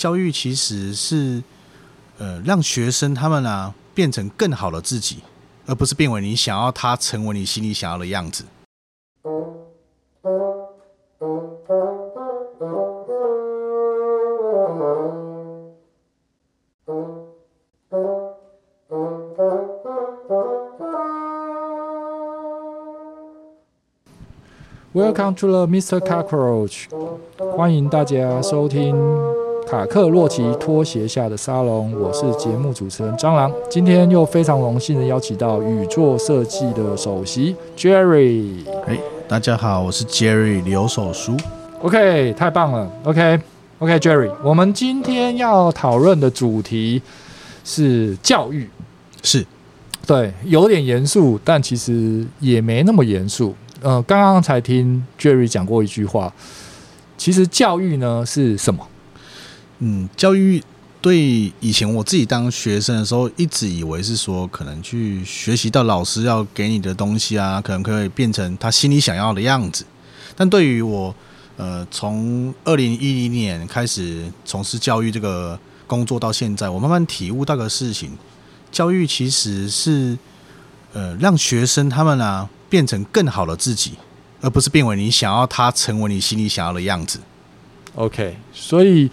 教育其实是呃让学生他们啊变成更好的自己，而不是变为你想要他成为你心里想要的样子。Welcome to the Mr. Cockroach，欢迎大家收听卡克洛奇拖鞋下的沙龙。我是节目主持人蟑螂，今天又非常荣幸的邀请到宇宙设计的首席 Jerry。哎，大家好，我是 Jerry 刘守书。OK，太棒了。OK，OK，Jerry，、okay, okay, 我们今天要讨论的主题是教育，是对，有点严肃，但其实也没那么严肃。呃，刚刚才听 Jerry 讲过一句话，其实教育呢是什么？嗯，教育对以前我自己当学生的时候，一直以为是说可能去学习到老师要给你的东西啊，可能可以变成他心里想要的样子。但对于我，呃，从二零一零年开始从事教育这个工作到现在，我慢慢体悟到个事情，教育其实是呃让学生他们啊。变成更好的自己，而不是变为你想要他成为你心里想要的样子。OK，所以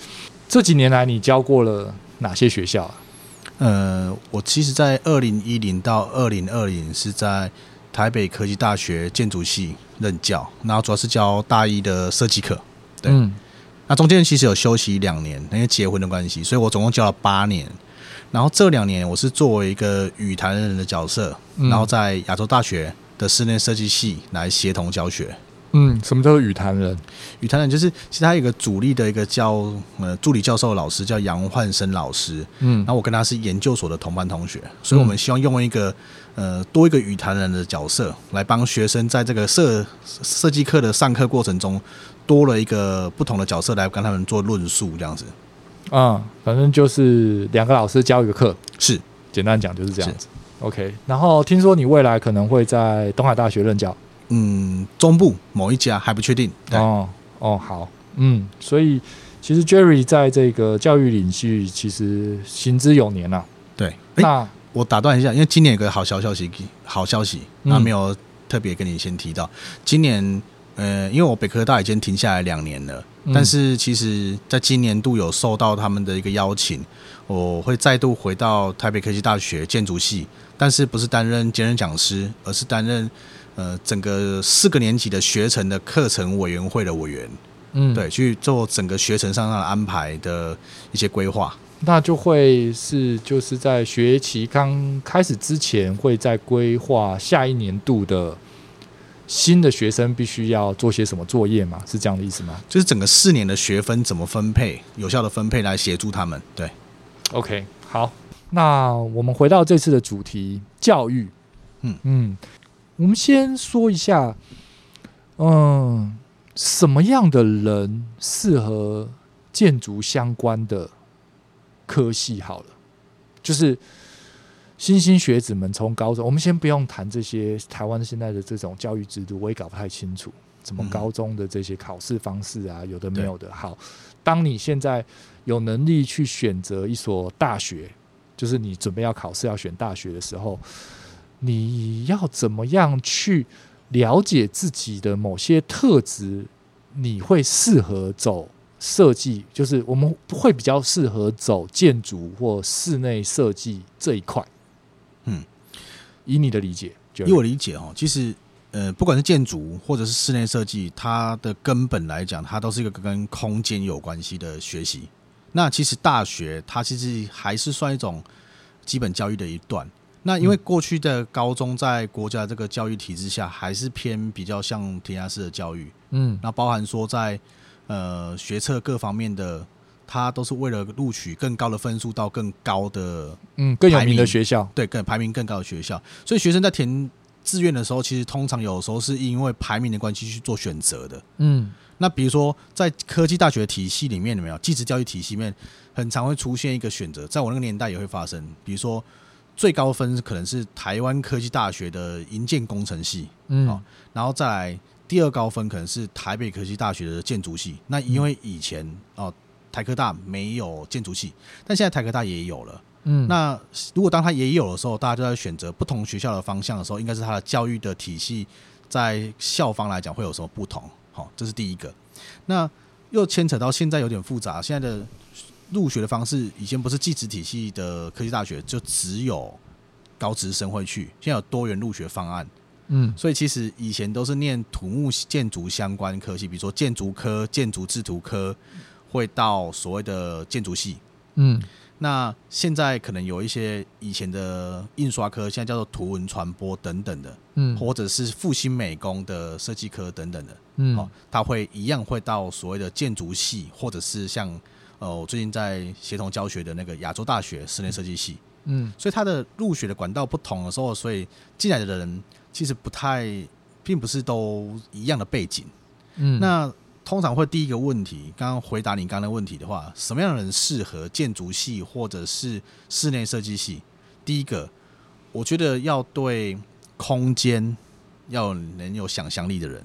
这几年来你教过了哪些学校啊？呃，我其实，在二零一零到二零二零是在台北科技大学建筑系任教，然后主要是教大一的设计课。对，嗯，那中间其实有休息两年，因为结婚的关系，所以我总共教了八年。然后这两年我是作为一个与谈人的角色，然后在亚洲大学的室内设计系来协同教学。嗯，什么叫做语坛人？语坛人就是其实他有一个主力的一个教呃助理教授的老师叫杨焕生老师。嗯，然后我跟他是研究所的同班同学，所以我们希望用一个呃多一个语坛人的角色来帮学生在这个设设计课的上课过程中多了一个不同的角色来跟他们做论述这样子。啊，反正就是两个老师教一个课，是简单讲就是这样子。OK，然后听说你未来可能会在东海大学任教，嗯，中部某一家还不确定。哦哦，好，嗯，所以其实 Jerry 在这个教育领域其实行之有年了，啊。对，那我打断一下，因为今年有个好消息，好消息，那没有特别跟你先提到，嗯、今年。呃，因为我北科大已经停下来两年了，嗯，但是其实在今年度有受到他们的一个邀请，我会再度回到台北科技大学建筑系，但是不是担任兼任讲师，而是担任呃整个四个年级的学程的课程委员会的委员，嗯，对，去做整个学程上的安排的一些规划。那就会是就是在学期刚开始之前，会在规划下一年度的。新的学生必须要做些什么作业吗？是这样的意思吗？就是整个四年的学分怎么分配，有效的分配来协助他们。对，OK，好，那我们回到这次的主题，教育。嗯嗯，我们先说一下，嗯，什么样的人适合建筑相关的科系？好了，就是。新兴学子们从高中，我们先不用谈这些台湾现在的这种教育制度，我也搞不太清楚，什么高中的这些考试方式啊，有的没有的。好，当你现在有能力去选择一所大学，就是你准备要考试要选大学的时候，你要怎么样去了解自己的某些特质？你会适合走设计，就是我们会比较适合走建筑或室内设计这一块。嗯，以你的理解，以我理解哦，其实呃，不管是建筑或者是室内设计，它的根本来讲，它都是一个跟空间有关系的学习。那其实大学它其实还是算一种基本教育的一段。那因为过去的高中在国家这个教育体制下，还是偏比较像填鸭式的教育。嗯，那包含说在呃学测各方面的。它都是为了录取更高的分数到更高的嗯更有名的学校，对，更排名更高的学校。所以学生在填志愿的时候，其实通常有时候是因为排名的关系去做选择的。嗯，那比如说在科技大学体系里面，有没有技职教育体系里面，很常会出现一个选择，在我那个年代也会发生。比如说最高分可能是台湾科技大学的营建工程系，嗯，然后再来第二高分可能是台北科技大学的建筑系。那因为以前哦。台科大没有建筑系，但现在台科大也有了。嗯，那如果当他也有的时候，大家就在选择不同学校的方向的时候，应该是他的教育的体系在校方来讲会有什么不同？好，这是第一个。那又牵扯到现在有点复杂，现在的入学的方式，以前不是技职体系的科技大学就只有高职生会去，现在有多元入学方案。嗯，所以其实以前都是念土木建筑相关科系，比如说建筑科、建筑制图科，会到所谓的建筑系。嗯。那现在可能有一些以前的印刷科，现在叫做图文传播等等的，嗯，或者是复兴美工的设计科等等的，嗯，哦，他会一样会到所谓的建筑系，或者是像呃，我最近在协同教学的那个亚洲大学室内设计系，嗯，所以它的入学的管道不同的时候，所以进来的人其实不太，并不是都一样的背景，嗯，那。通常会第一个问题，刚刚回答你刚刚的问题的话，什么样的人适合建筑系或者是室内设计系？第一个，我觉得要对空间要能有想象力的人。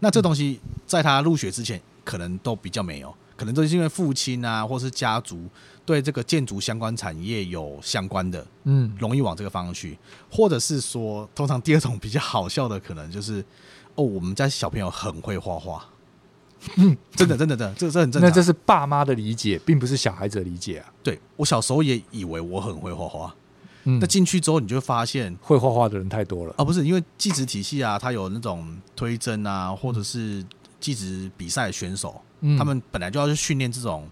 那这东西在他入学之前，可能都比较没有，可能都是因为父亲啊，或是家族对这个建筑相关产业有相关的，嗯，容易往这个方向去，或者是说，通常第二种比较好笑的，可能就是哦，我们家小朋友很会画画。嗯，真的，真的，真的，这这很正常。那这是爸妈的理解，并不是小孩子的理解啊。对，我小时候也以为我很会画画，嗯，那进去之后你就会发现会画画的人太多了啊。不是因为技职体系啊，它有那种推甄啊，或者是技职比赛选手，嗯，他们本来就要去训练这种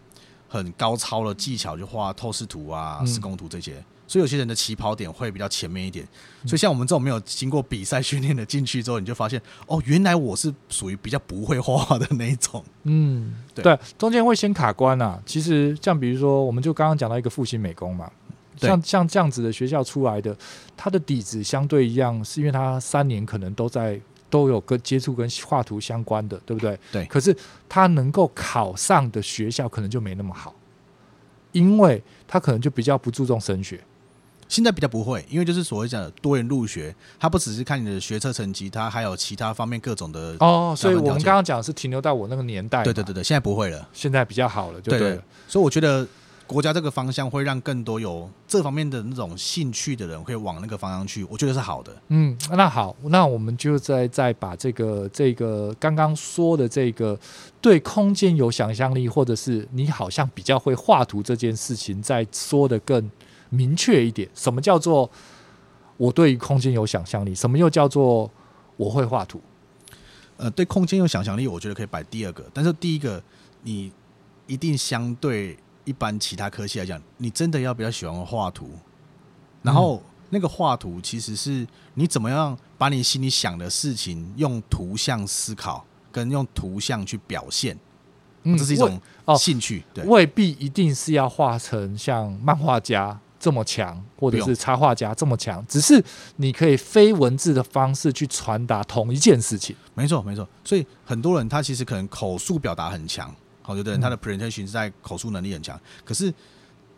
很高超的技巧，就画透视图啊、施工图这些。所以有些人的起跑点会比较前面一点，所以像我们这种没有经过比赛训练的进去之后，你就发现哦，原来我是属于比较不会画画的那一种。嗯，对，对，中间会先卡关啊。其实像比如说，我们就刚刚讲到一个复兴美工嘛，像像这样子的学校出来的，他的底子相对一样，是因为他三年可能都在都有跟接触跟画图相关的，对不对？对。可是他能够考上的学校可能就没那么好，因为他可能就比较不注重升学。现在比较不会，因为就是所谓讲的多元入学，它不只是看你的学测成绩，它还有其他方面各种的哦。所以我们刚刚讲的是停留在我那个年代。对对对对，现在不会了，现在比较好了，就对了。对对，所以我觉得国家这个方向会让更多有这方面的那种兴趣的人会往那个方向去，我觉得是好的。嗯，那好，那我们就再再把这个这个刚刚说的这个对空间有想象力，或者是你好像比较会画图这件事情，再说的更。明确一点，什么叫做我对于空间有想象力？什么又叫做我会画图？呃，对空间有想象力，我觉得可以摆第二个。但是第一个，你一定相对一般其他科系来讲，你真的要比较喜欢画图。然后那个画图，其实是你怎么样把你心里想的事情用图像思考，跟用图像去表现。嗯，这是一种兴趣，对，未必一定是要画成像漫画家。这么强，或者是插画家这么强，只是你可以非文字的方式去传达同一件事情。没错，没错。所以很多人他其实可能口述表达很强，好，有的人他的 presentation 是在口述能力很强。嗯、可是，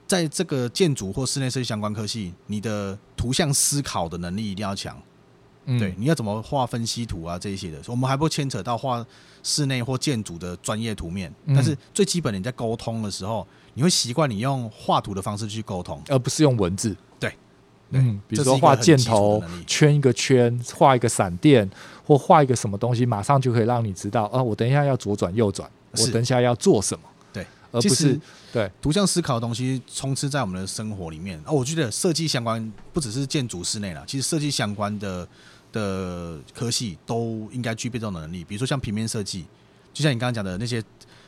在这个建筑或室内设计相关科系，你的图像思考的能力一定要强。嗯、对，你要怎么画分析图啊这一些的，我们还不牵扯到画室内或建筑的专业图面。嗯、但是最基本的你在沟通的时候。你会习惯你用画图的方式去沟通，而不是用文字。对，嗯，比如说画箭头，圈一个圈，画一个闪电，或画一个什么东西，马上就可以让你知道，啊，我等一下要左转右转，我等一下要做什么。对，而不是对图像思考的东西充斥在我们的生活里面。哦，我觉得设计相关不只是建筑室内了，其实设计相关的的科系都应该具备这种能力。比如说像平面设计，就像你刚刚讲的那些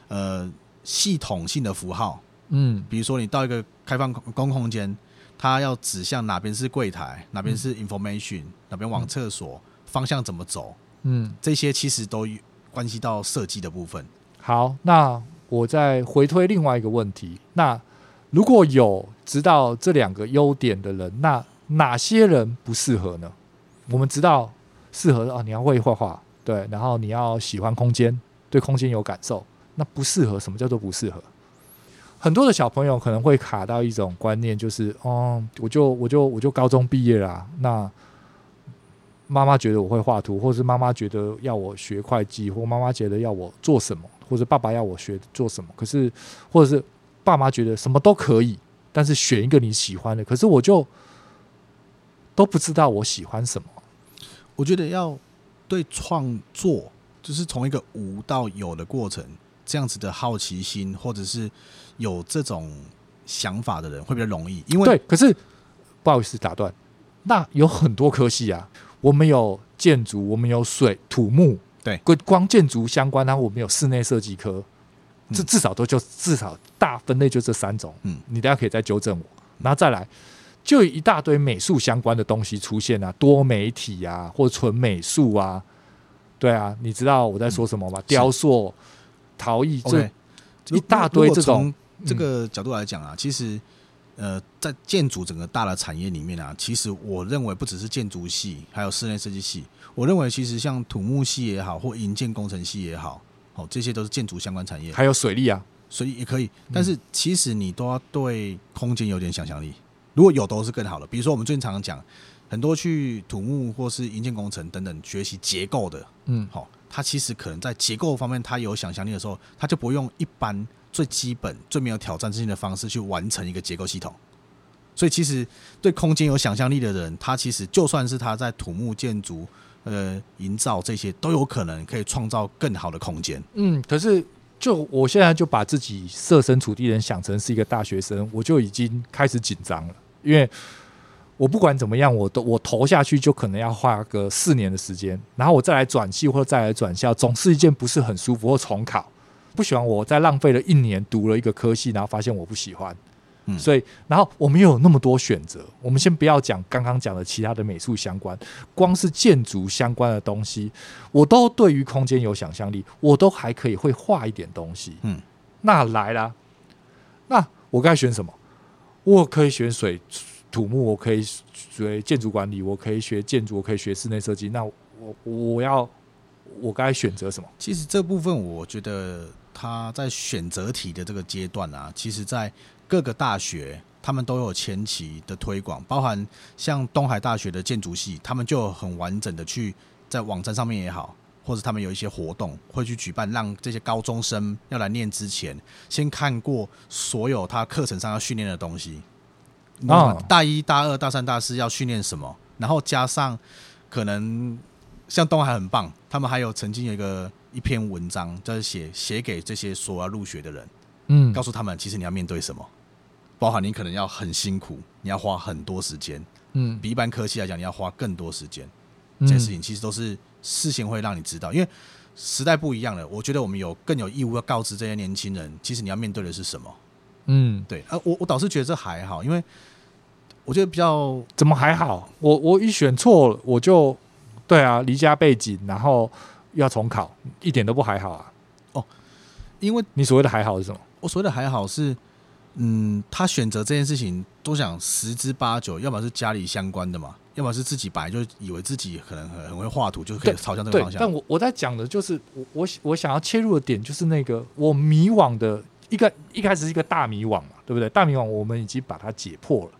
呃系统性的符号。嗯，比如说你到一个开放公共空间，它要指向哪边是柜台，哪边是 information，嗯，哪边往厕所，方向怎么走，嗯，这些其实都关系到设计的部分。好，那我再回推另外一个问题，那如果有知道这两个优点的人，那哪些人不适合呢？我们知道适合啊，你要会画画，对，然后你要喜欢空间，对空间有感受，那不适合，什么叫做不适合？很多的小朋友可能会卡到一种观念，就是哦，我就我就我就高中毕业啦，那妈妈觉得我会画图，或是妈妈觉得要我学会计，或妈妈觉得要我做什么，或者爸爸要我学做什么。可是，或者是爸妈觉得什么都可以，但是选一个你喜欢的。可是我就都不知道我喜欢什么。我觉得要对创作，就是从一个无到有的过程，这样子的好奇心，或者是有这种想法的人，会比较容易。因为对，可是不好意思打断，那有很多科系啊。我们有建筑，我们有水土木，对，光建筑相关，然后我们有室内设计科，这至少都就至少大分类就这三种。嗯，你大家可以再纠正我，然后再来，就一大堆美术相关的东西出现啊，多媒体啊，或纯美术啊，对啊，你知道我在说什么吗？嗯、雕塑、陶艺，这一大堆这种。这个角度来讲啊，嗯、其实。呃，在建筑整个大的产业里面啊，其实我认为不只是建筑系，还有室内设计系。我认为其实像土木系也好，或营建工程系也好，哦，这些都是建筑相关产业。还有水利啊，水利也可以。但是其实你都要对空间有点想象力，如果有都是更好的。比如说我们最近常常讲，很多去土木或是营建工程等等学习结构的，嗯，好，他其实可能在结构方面他有想象力的时候，他就不用一般。最基本、最没有挑战性的方式去完成一个结构系统，所以其实对空间有想象力的人，他其实就算是他在土木建筑、呃营造这些，都有可能可以创造更好的空间。嗯，可是就我现在就把自己设身处地人想成是一个大学生，我就已经开始紧张了，因为我不管怎么样，我都我投下去就可能要花个四年的时间，然后我再来转系或者再来转校，总是一件不是很舒服或重考。不喜欢我再浪费了一年读了一个科系，然后发现我不喜欢，嗯，所以然后我们又有那么多选择，我们先不要讲刚刚讲的其他的美术相关，光是建筑相关的东西，我都对于空间有想象力，我都还可以会画一点东西，嗯，那来啦，那我该选什么？我可以选水土木，我可以学建筑管理，我可以学建筑，我可以学室内设计，那我我要我该选择什么？其实这部分我觉得。他在选择题的这个阶段啊，其实，在各个大学，他们都有前期的推广，包含像东海大学的建筑系，他们就很完整的去在网站上面也好，或者他们有一些活动会去举办，让这些高中生要来念之前，先看过所有他课程上要训练的东西。啊，大一、大二、大三、大四要训练什么，然后加上可能像东海很棒，他们还有曾经有一个。一篇文章，就是写写给这些所要入学的人，嗯，告诉他们，其实你要面对什么，包含你可能要很辛苦，你要花很多时间，嗯，比一般科系来讲，你要花更多时间，这些事情其实都是事先会让你知道，因为时代不一样了，我觉得我们有更有义务要告知这些年轻人，其实你要面对的是什么，嗯，对，啊，我我倒是觉得这还好，因为我觉得比较怎么还好，我我一选错了，我就对啊，离家背景，然后。要重考，一点都不还好啊！哦，因为你所谓的还好是什么？我所谓的还好是，嗯，他选择这件事情都想十之八九，要么是家里相关的嘛，要么是自己本来就以为自己可能很很会画图，就可以朝向这个方向。但我我在讲的就是，我我我想要切入的点就是那个我迷惘的一个一开始是一个大迷惘嘛，对不对？大迷惘我们已经把它解破了，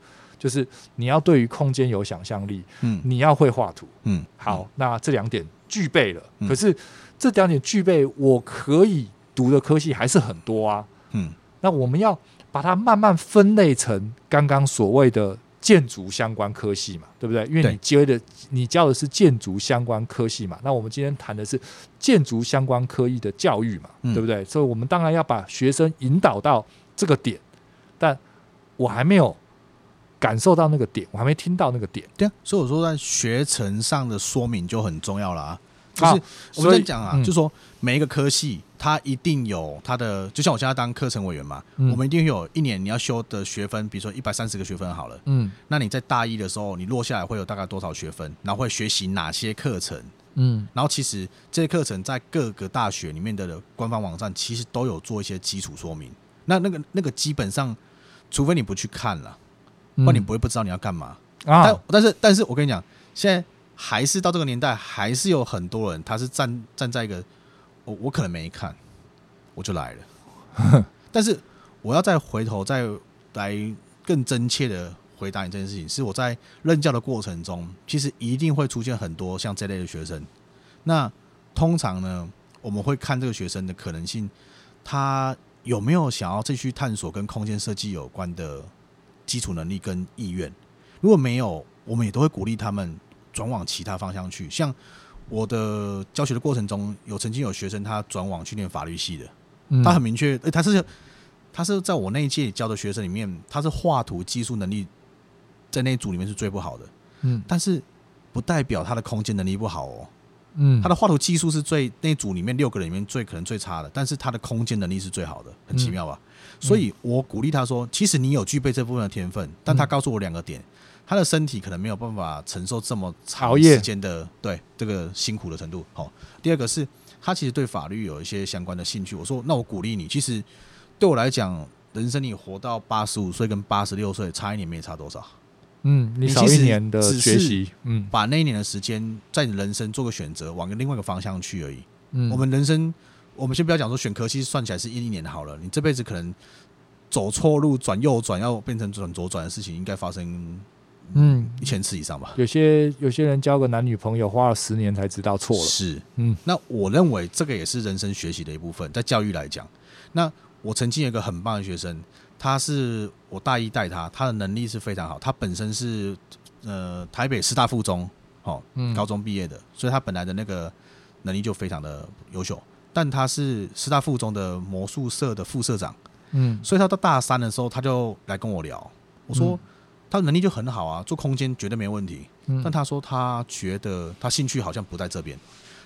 就是你要对于空间有想象力，嗯，你要会画图，嗯，好，那这两点。具备了，可是这两点具备，我可以读的科系还是很多啊。嗯，那我们要把它慢慢分类成刚刚所谓的建筑相关科系嘛，对不对？因为你接的你教的是建筑相关科系嘛，那我们今天谈的是建筑相关科系的教育嘛，对不对？所以我们当然要把学生引导到这个点，但我还没有。感受到那个点，我还没听到那个点。对啊，所以我说在学程上的说明就很重要了啊。就是我们在讲啊，就是说每一个科系它一定有它的，就像我现在当课程委员嘛，我们一定有一年你要修的学分，比如说一百三十个学分好了。嗯，那你在大一的时候，你落下来会有大概多少学分？然后会学习哪些课程？嗯，然后其实这些课程在各个大学里面的官方网站其实都有做一些基础说明。那那个那个基本上，除非你不去看了。不然你不会不知道你要干嘛啊！但但是但是我跟你讲，现在还是到这个年代，还是有很多人他是站站在一个我我可能没看，我就来了。但是我要再回头再来更真切的回答你这件事情，是我在任教的过程中，其实一定会出现很多像这类的学生。那通常呢，我们会看这个学生的可能性，他有没有想要继续探索跟空间设计有关的基础能力跟意愿。如果没有，我们也都会鼓励他们转往其他方向去。像我的教学的过程中，有曾经有学生他转往去念法律系的，他很明确，他是他是在我那一届教的学生里面，他是画图技术能力在那一组里面是最不好的，嗯，但是不代表他的空间能力不好哦，嗯，他的画图技术是最那组里面六个人里面最可能最差的，但是他的空间能力是最好的，很奇妙吧？所以我鼓励他说，其实你有具备这部分的天分，但他告诉我两个点。他的身体可能没有办法承受这么长时间的对这个辛苦的程度。好，第二个是他其实对法律有一些相关的兴趣。我说，那我鼓励你，其实对我来讲，人生你活到八十五岁跟八十六岁差一年没差多少。嗯，你少一年的学习，嗯，把那一年的时间在你人生做个选择，往另外一个方向去而已。嗯，我们人生，我们先不要讲说选科系算起来是一一年好了，你这辈子可能走错路转右转要变成转左转的事情，应该发生。嗯，一千次以上吧。有些有些人交个男女朋友花了十年才知道错了。是，嗯，那我认为这个也是人生学习的一部分，在教育来讲。那我曾经有一个很棒的学生，他是我大一带他，他的能力是非常好。他本身是呃台北师大附中哦，高中毕业的，所以他本来的那个能力就非常的优秀。但他是师大附中的魔术社的副社长，嗯，所以他到大三的时候，他就来跟我聊，我说。他的能力就很好啊，做空间绝对没问题。但他说他觉得他兴趣好像不在这边，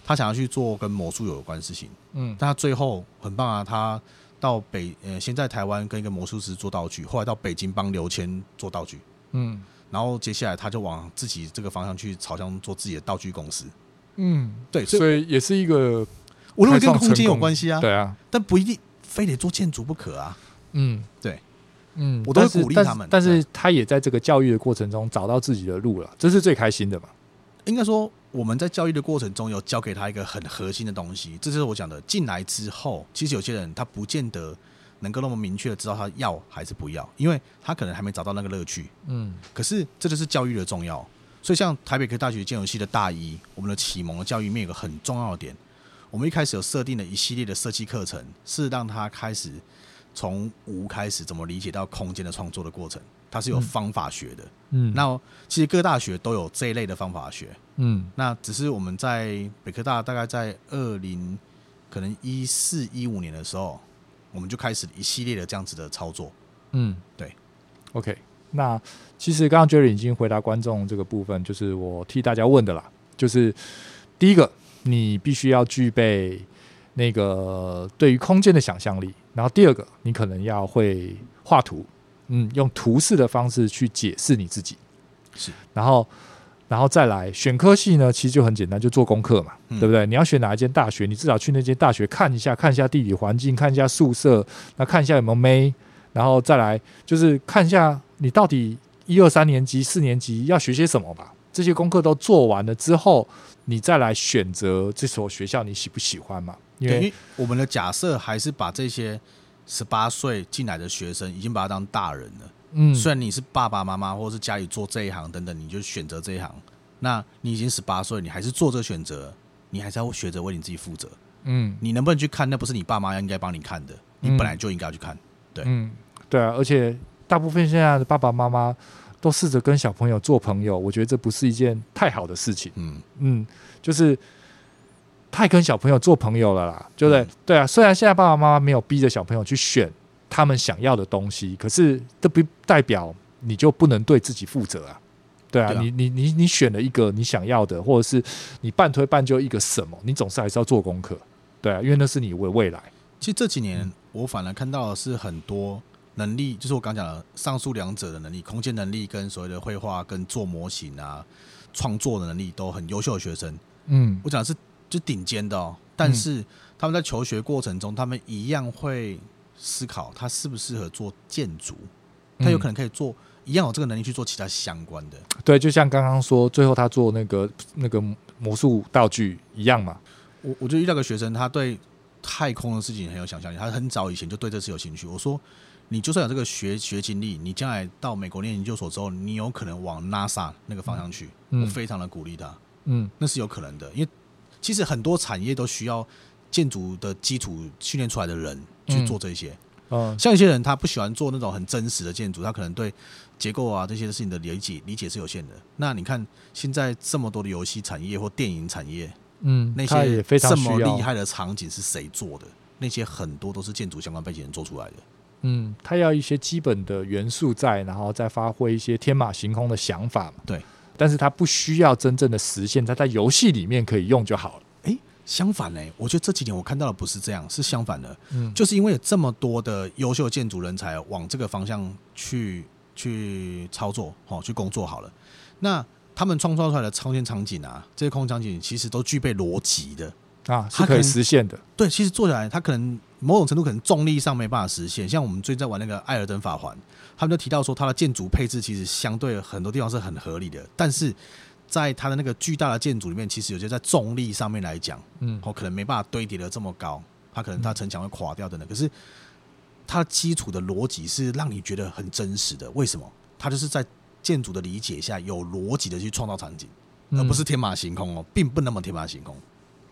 他想要去做跟魔术有关的事情。嗯，但他最后很棒啊，他到北呃，先在台湾跟一个魔术师做道具，后来到北京帮刘谦做道具。嗯，然后接下来他就往自己这个方向去，朝向做自己的道具公司。嗯，对，所以也是一个，我认为跟空间有关系啊。对啊，但不一定非得做建筑不可啊。嗯，对。嗯，我都会鼓励他们，但是他也在这个教育的过程中找到自己的路了，这是最开心的嘛。应该说，我们在教育的过程中有教给他一个很核心的东西，这就是我讲的。进来之后，其实有些人他不见得能够那么明确的知道他要还是不要，因为他可能还没找到那个乐趣。嗯，可是这就是教育的重要。所以，像台北科技大学建筑系的大一，我们的启蒙的教育里面有个很重要的点，我们一开始有设定了一系列的设计课程，是让他开始。从无开始，怎么理解到空间的创作的过程？它是有方法学的。嗯，那其实各大学都有这一类的方法学。嗯，那只是我们在北科大大概在二零可能一四一五年的时候，我们就开始一系列的这样子的操作。嗯，对。OK，那其实刚刚 Jerry 已经回答观众这个部分，就是我替大家问的啦。就是第一个，你必须要具备那个对于空间的想象力。然后第二个，你可能要会画图，嗯，用图示的方式去解释你自己，是。然后，然后再来选科系呢，其实就很简单，就做功课嘛，嗯、对不对？你要选哪一间大学，你至少去那间大学看一下，看一下地理环境，看一下宿舍，那看一下有没有妹，然后再来就是看一下你到底一二三年级、四年级要学些什么吧。这些功课都做完了之后，你再来选择这所学校，你喜不喜欢嘛？因为我们的假设还是把这些十八岁进来的学生已经把他当大人了。嗯，虽然你是爸爸妈妈或者是家里做这一行等等，你就选择这一行。那你已经十八岁，你还是做这个选择，你还是要学着为你自己负责。嗯，你能不能去看？那不是你爸妈应该帮你看的，你本来就应该要去看。对，嗯，对啊。而且大部分现在的爸爸妈妈都试着跟小朋友做朋友，我觉得这不是一件太好的事情。嗯嗯，就是。太跟小朋友做朋友了啦，对不对？对啊，虽然现在爸爸妈妈没有逼着小朋友去选他们想要的东西，可是这不代表你就不能对自己负责啊。对啊，你你你你选了一个你想要的，或者是你半推半就一个什么，你总是还是要做功课。对啊，因为那是你的未来。其实这几年我反而看到的是很多能力，就是我刚讲的上述两者的能力，空间能力跟所谓的绘画跟做模型啊、创作的能力都很优秀的学生。嗯，我讲的是。就顶尖的哦，但是他们在求学过程中，他们一样会思考他适不适合做建筑，他有可能可以做一样有这个能力去做其他相关的。对，就像刚刚说，最后他做那个那个魔术道具一样嘛。我我就遇到个学生，他对太空的事情很有想象力，他很早以前就对这事有兴趣。我说，你就算有这个学学经历，你将来到美国念研究所之后，你有可能往 NASA 那个方向去。嗯、我非常的鼓励他。嗯，那是有可能的，因为其实很多产业都需要建筑的基础训练出来的人去做这些。嗯，像一些人他不喜欢做那种很真实的建筑，他可能对结构啊这些事情的理解理解是有限的。那你看现在这么多的游戏产业或电影产业，嗯，那些这么厉害的场景是谁做的？那些很多都是建筑相关背景人做出来的。嗯，他要一些基本的元素在，然后再发挥一些天马行空的想法嘛。对，但是他不需要真正的实现，他在游戏里面可以用就好了。诶，相反呢，我觉得这几年我看到的不是这样，是相反的。嗯，就是因为有这么多的优秀建筑人才往这个方向去去操作，哦，去工作好了。那他们创造出来的超前场景啊，这些空间场景其实都具备逻辑的。啊，是可以实现的。对，其实做起来，它可能某种程度可能重力上没办法实现。像我们最近在玩那个《艾尔登法环》，他们就提到说，它的建筑配置其实相对很多地方是很合理的。但是在它的那个巨大的建筑里面，其实有些在重力上面来讲，嗯，哦，可能没办法堆叠的这么高，它可能它城墙会垮掉的呢。可是它基础的逻辑是让你觉得很真实的。为什么？它就是在建筑的理解下有逻辑的去创造场景，而不是天马行空哦，并不那么天马行空。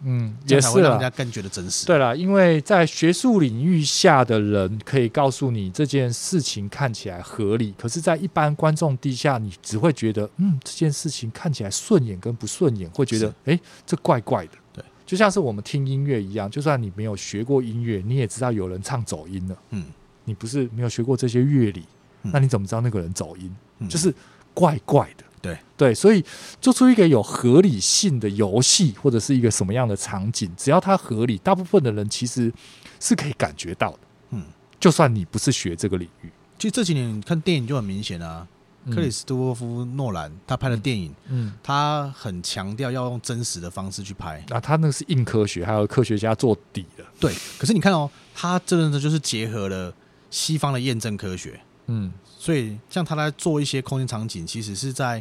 嗯，也是让人家更觉得真实。对了，因为在学术领域下的人可以告诉你这件事情看起来合理，可是，在一般观众底下，你只会觉得，嗯，这件事情看起来顺眼跟不顺眼，会觉得，哎，这怪怪的。对，就像是我们听音乐一样，就算你没有学过音乐，你也知道有人唱走音了。嗯，你不是没有学过这些乐理，那你怎么知道那个人走音？就是怪怪的。对对，所以做出一个有合理性的游戏，或者是一个什么样的场景，只要它合理，大部分的人其实是可以感觉到的。嗯，就算你不是学这个领域，其实这几年看电影就很明显啊。嗯、克里斯托夫诺兰他拍的电影，嗯，他很强调要用真实的方式去拍。啊，他那个是硬科学，还有科学家做底的。对，可是你看哦，他真的就是结合了西方的验证科学。嗯。所以，像他在做一些空间场景，其实是在，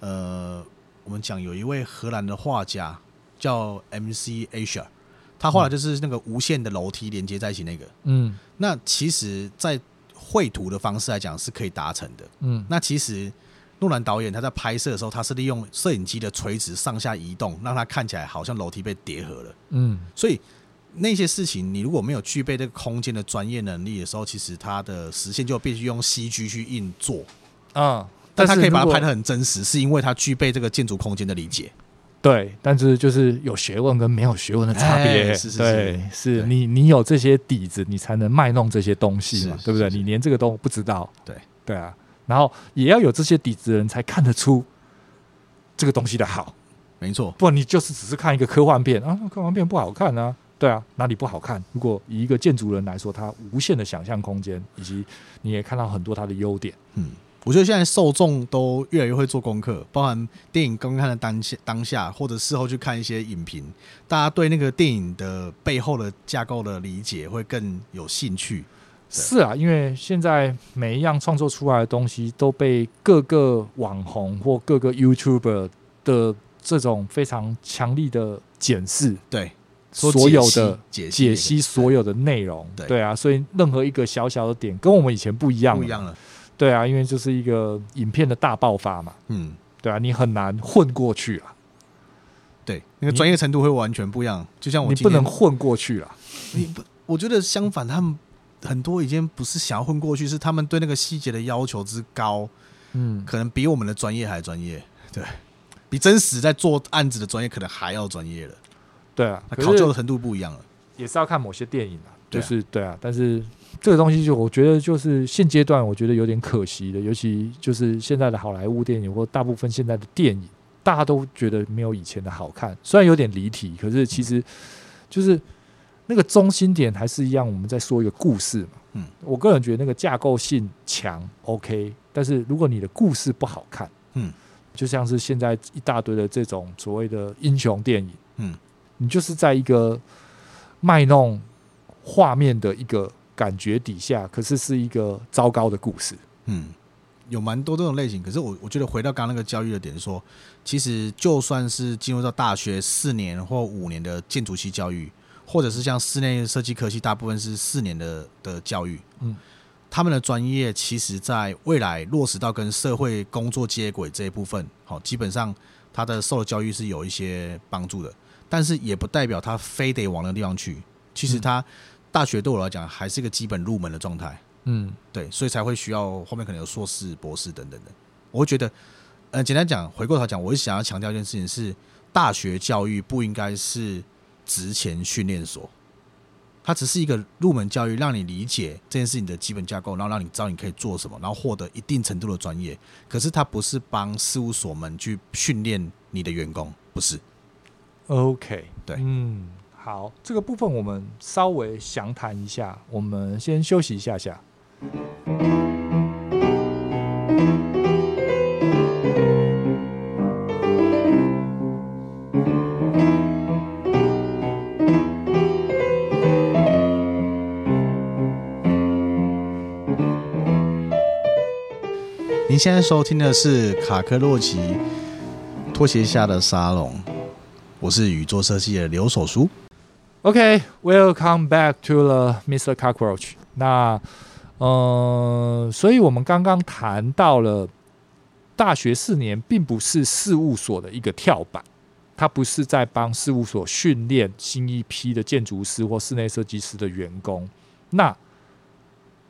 呃，我们讲有一位荷兰的画家叫 M.C. Asia，他画的就是那个无限的楼梯连接在一起那个。嗯，那其实，在绘图的方式来讲是可以达成的。嗯，那其实诺兰导演他在拍摄的时候，他是利用摄影机的垂直上下移动，让他看起来好像楼梯被叠合了。嗯，所以。那些事情，你如果没有具备这个空间的专业能力的时候，其实它的实现就必须用 CG 去硬做啊。但它可以把它拍得很真实，是因为它具备这个建筑空间的理解。对，但是就是有学问跟没有学问的差别。欸、是是是，对，是你你有这些底子，你才能卖弄这些东西嘛，对不对？你连这个都不知道，对对啊。然后也要有这些底子的人才看得出这个东西的好，没错。不然你就是只是看一个科幻片啊，科幻片不好看啊。对啊，哪里不好看？如果以一个建筑人来说，他无限的想象空间，以及你也看到很多他的优点。嗯，我觉得现在受众都越来越会做功课，包含电影刚看的当下、当下，或者事后去看一些影评，大家对那个电影的背后的架构的理解会更有兴趣。是啊，因为现在每一样创作出来的东西都被各个网红或各个 YouTuber 的这种非常强力的检视。对。所有的解析，所有的内容，对。啊，所以任何一个小小的点跟我们以前不一样，不一样了，对啊，因为就是一个影片的大爆发嘛，嗯，对啊，你很难混过去啊，对，那个专业程度会完全不一样，就像我，你不能混过去了，你不，我觉得相反，他们很多已经不是想要混过去，是他们对那个细节的要求之高，嗯，可能比我们的专业还专业，对，比真实在做案子的专业可能还要专业了。对啊，考究的程度不一样了，也是要看某些电影啊，就是对啊，但是这个东西就我觉得就是现阶段我觉得有点可惜的，尤其就是现在的好莱坞电影或大部分现在的电影，大家都觉得没有以前的好看，虽然有点离题，可是其实就是那个中心点还是一样，我们在说一个故事嘛。嗯，我个人觉得那个架构性强，OK，但是如果你的故事不好看，嗯，就像是现在一大堆的这种所谓的英雄电影，嗯。你就是在一个卖弄画面的一个感觉底下，可是是一个糟糕的故事。嗯，有蛮多这种类型。可是我我觉得回到刚刚那个教育的点说，其实就算是进入到大学四年或五年的建筑系教育，或者是像室内设计科系，大部分是四年的的教育。嗯，他们的专业其实在未来落实到跟社会工作接轨这一部分，好，基本上他的受的教育是有一些帮助的，但是也不代表他非得往那个地方去。其实他大学对我来讲还是一个基本入门的状态，嗯，对，所以才会需要后面可能有硕士、博士等等的。我会觉得，呃，简单讲，回过头讲，我是想要强调一件事情是，大学教育不应该是职前训练所。它只是一个入门教育，让你理解这件事情的基本架构，然后让你知道你可以做什么，然后获得一定程度的专业。可是它不是帮事务所们去训练你的员工，不是。OK，对，嗯，好，这个部分我们稍微详谈一下，我们先休息一下下。您现在收听的是卡克洛奇拖鞋下的沙龙，我是宇宙设计的刘守书。OK，Welcome back to the Mr. Cockroach。那，呃，所以我们刚刚谈到了大学四年并不是事务所的一个跳板，它不是在帮事务所训练新一批的建筑师或室内设计师的员工，那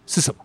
是什么？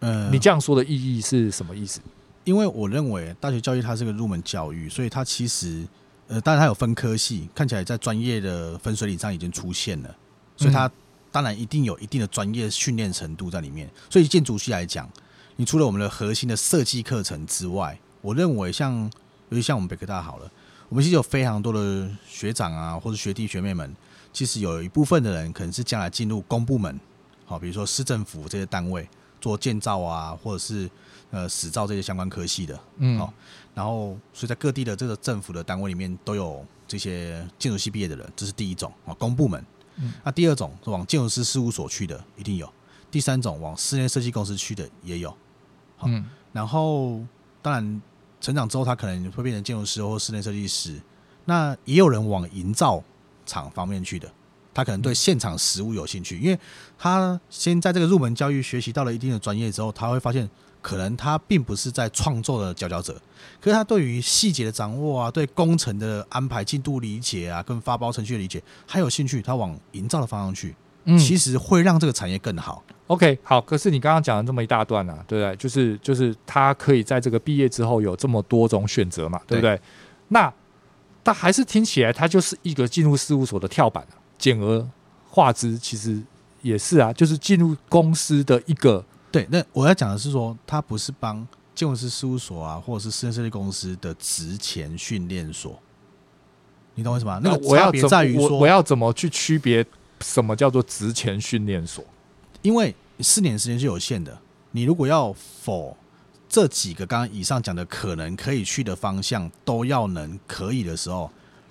嗯，你这样说的意义是什么意思？因为我认为大学教育它是个入门教育，所以它其实呃，当然它有分科系，看起来在专业的分水岭上已经出现了，所以它当然一定有一定的专业训练程度在里面。所以建筑系来讲，你除了我们的核心的设计课程之外，我认为像尤其像我们北科大好了，我们其实有非常多的学长啊，或者学弟学妹们，其实有一部分的人可能是将来进入公部门，好，比如说市政府这些单位。做建造啊，或者是呃史造这些相关科系的，嗯，好，然后所以在各地的这个政府的单位里面都有这些建筑系毕业的人，这是第一种啊，公部门。嗯，那第二种是往建筑师事务所去的，一定有；第三种往室内设计公司去的也有。嗯，然后当然成长之后，他可能会变成建筑师或室内设计师。那也有人往营造厂方面去的。他可能对现场实物有兴趣，因为他先在这个入门教育学习到了一定的专业之后，他会发现可能他并不是在创作的佼佼者，可是他对于细节的掌握啊，对工程的安排进度理解啊，跟发包程序的理解，他有兴趣，他往营造的方向去，嗯，其实会让这个产业更好。OK，好，可是你刚刚讲了这么一大段啊，对不对？就是就是他可以在这个毕业之后有这么多种选择嘛，对不对？对，那但还是听起来他就是一个进入事务所的跳板啊。简而化之，其实也是啊，就是进入公司的一个对。那我要讲的是说，他不是帮建筑师事务所啊，或者是室内设计公司的职前训练所。你懂我意思吗？那个差别在于说，我要怎么去区别什么叫做职前训练所？因为四年时间是有限的，你如果要否这几个刚刚以上讲的可能可以去的方向都要能可以的时候，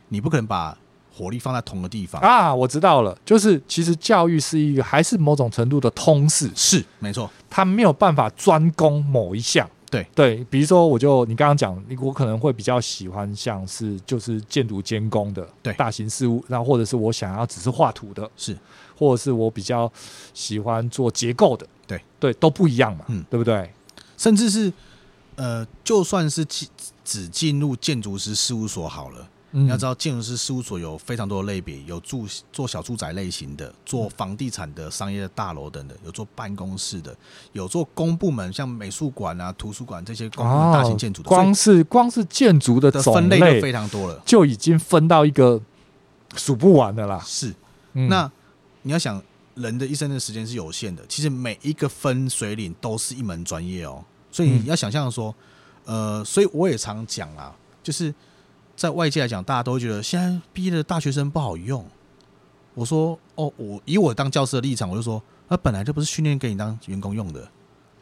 你不可能把。火力放在同个地方啊！我知道了，就是其实教育是一个还是某种程度的通识，是没错，他没有办法专攻某一项。对对，比如说，我就你刚刚讲，我可能会比较喜欢像是就是建筑监工的，对大型事务，然后或者是我想要只是画图的，是，或者是我比较喜欢做结构的，对对，都不一样嘛，嗯，对不对？甚至是呃，就算是进只进入建筑师事务所好了。你要知道，建筑师事务所有非常多的类别，有住做小住宅类型的，做房地产的商业的大楼等等，有做办公室的，有做公部门，像美术馆啊、图书馆这些公大型建筑的。光是光是建筑的分类就非常多了，就已经分到一个数不完的啦。是，那你要想，人的一生的时间是有限的，其实每一个分水岭都是一门专业哦。所以你要想象说，呃，所以我也常讲啊，就是。在外界来讲，大家都会觉得现在毕业的大学生不好用。我说哦，我以我当教师的立场，我就说，那本来就不是训练给你当员工用的，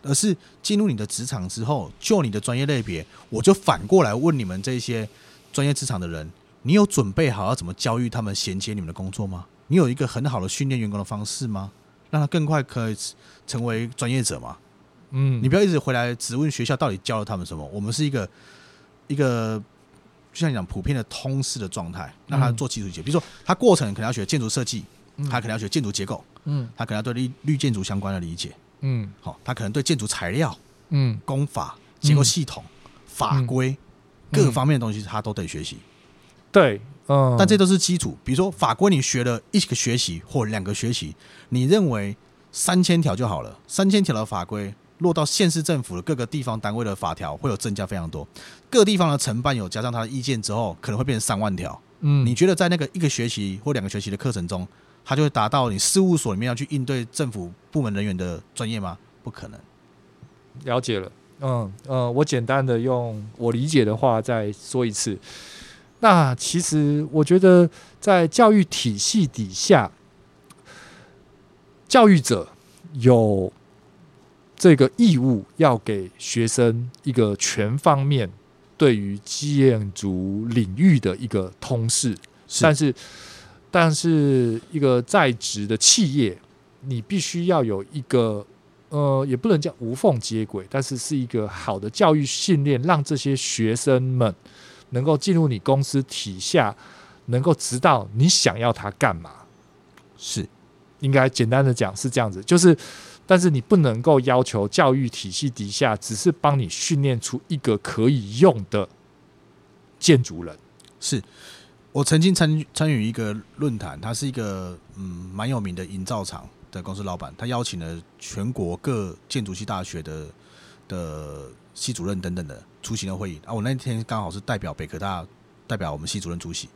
而是进入你的职场之后，就你的专业类别，我就反过来问你们这些专业职场的人，你有准备好要怎么教育他们衔接你们的工作吗？你有一个很好的训练员工的方式吗？让他更快可以成为专业者吗？嗯，你不要一直回来质问学校到底教了他们什么。我们是一个一个。就像你讲普遍的通识的状态，那他做基础理解。比如说，他过程可能要学建筑设计，他可能要学建筑结构，嗯，他可能要对绿绿建筑相关的理解，嗯，好，他可能对建筑材料、嗯，工法、结构系统、嗯、法规、嗯、各方面的东西，他都得学习。对，嗯，但这都是基础。比如说法规，你学了一个学期或两个学期，你认为三千条就好了，三千条的法规。落到县市政府的各个地方单位的法条会有增加非常多，各地方的承办有加上他的意见之后，可能会变成三万条。嗯，你觉得在那个一个学期或两个学期的课程中，他就会达到你事务所里面要去应对政府部门人员的专业吗？不可能。了解了，嗯呃，我简单的用我理解的话再说一次。那其实我觉得在教育体系底下，教育者有。这个义务要给学生一个全方面对于建筑领域的一个通识，但是，但是一个在职的企业，你必须要有一个呃，也不能叫无缝接轨，但是是一个好的教育训练，让这些学生们能够进入你公司体下，能够知道你想要他干嘛。是，应该简单的讲是这样子，就是。但是你不能够要求教育体系底下只是帮你训练出一个可以用的建筑人。是我曾经参参与一个论坛，他是一个嗯蛮有名的营造厂的公司老板，他邀请了全国各建筑系大学的的系主任等等的出席的会议啊。我那天刚好是代表北科大，代表我们系主任出席。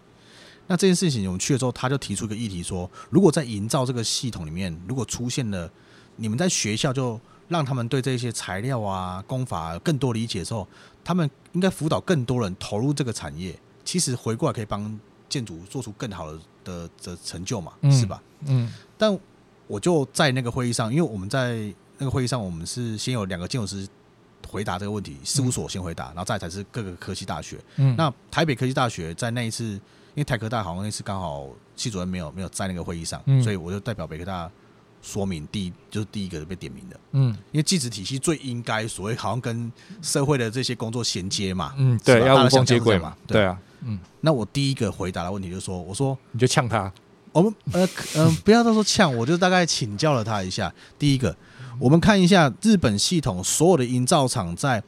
那这件事情我们去了之后，他就提出一个议题说，如果在营造这个系统里面，如果出现了你们在学校就让他们对这些材料啊、工法啊更多理解的时候，他们应该辅导更多人投入这个产业。其实回过来可以帮建筑做出更好的的的成就嘛，是吧？嗯。但我就在那个会议上，因为我们在那个会议上，我们是先有两个建筑师回答这个问题，事务所先回答，然后再才是各个科技大学。嗯。那台北科技大学在那一次，因为台科大好像那次刚好系主任没有没有在那个会议上，所以我就代表北科大。说明第一就是第一个被点名的，嗯，因为技职体系最应该所谓好像跟社会的这些工作衔接嘛，嗯，对，要无缝接轨嘛，对啊，嗯，那我第一个回答的问题就是说，我说你就呛他，我们呃嗯、呃，不要都说呛，我就大概请教了他一下。第一个，我们看一下日本系统所有的营造厂在